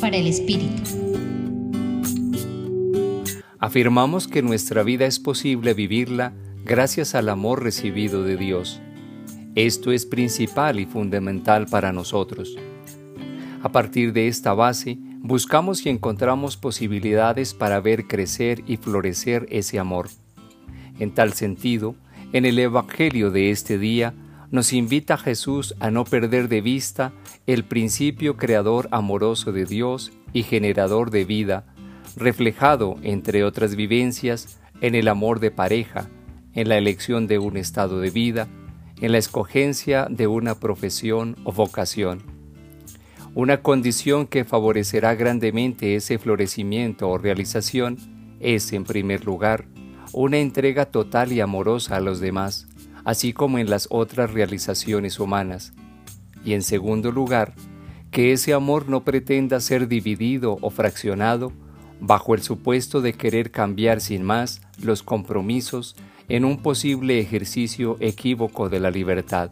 Para el Espíritu. Afirmamos que nuestra vida es posible vivirla gracias al amor recibido de Dios. Esto es principal y fundamental para nosotros. A partir de esta base, buscamos y encontramos posibilidades para ver crecer y florecer ese amor. En tal sentido, en el Evangelio de este día, nos invita Jesús a no perder de vista el principio creador amoroso de Dios y generador de vida, reflejado, entre otras vivencias, en el amor de pareja, en la elección de un estado de vida, en la escogencia de una profesión o vocación. Una condición que favorecerá grandemente ese florecimiento o realización es, en primer lugar, una entrega total y amorosa a los demás, así como en las otras realizaciones humanas. Y en segundo lugar, que ese amor no pretenda ser dividido o fraccionado bajo el supuesto de querer cambiar sin más los compromisos en un posible ejercicio equívoco de la libertad.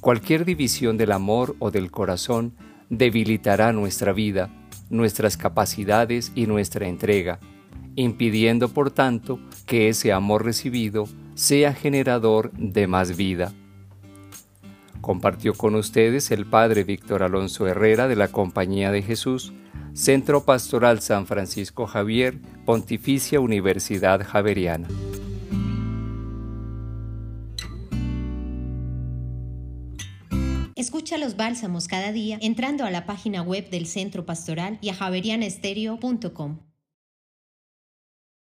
Cualquier división del amor o del corazón debilitará nuestra vida, nuestras capacidades y nuestra entrega, impidiendo por tanto que ese amor recibido sea generador de más vida. Compartió con ustedes el Padre Víctor Alonso Herrera de la Compañía de Jesús, Centro Pastoral San Francisco Javier, Pontificia Universidad Javeriana. Escucha los bálsamos cada día entrando a la página web del Centro Pastoral y a javerianestereo.com.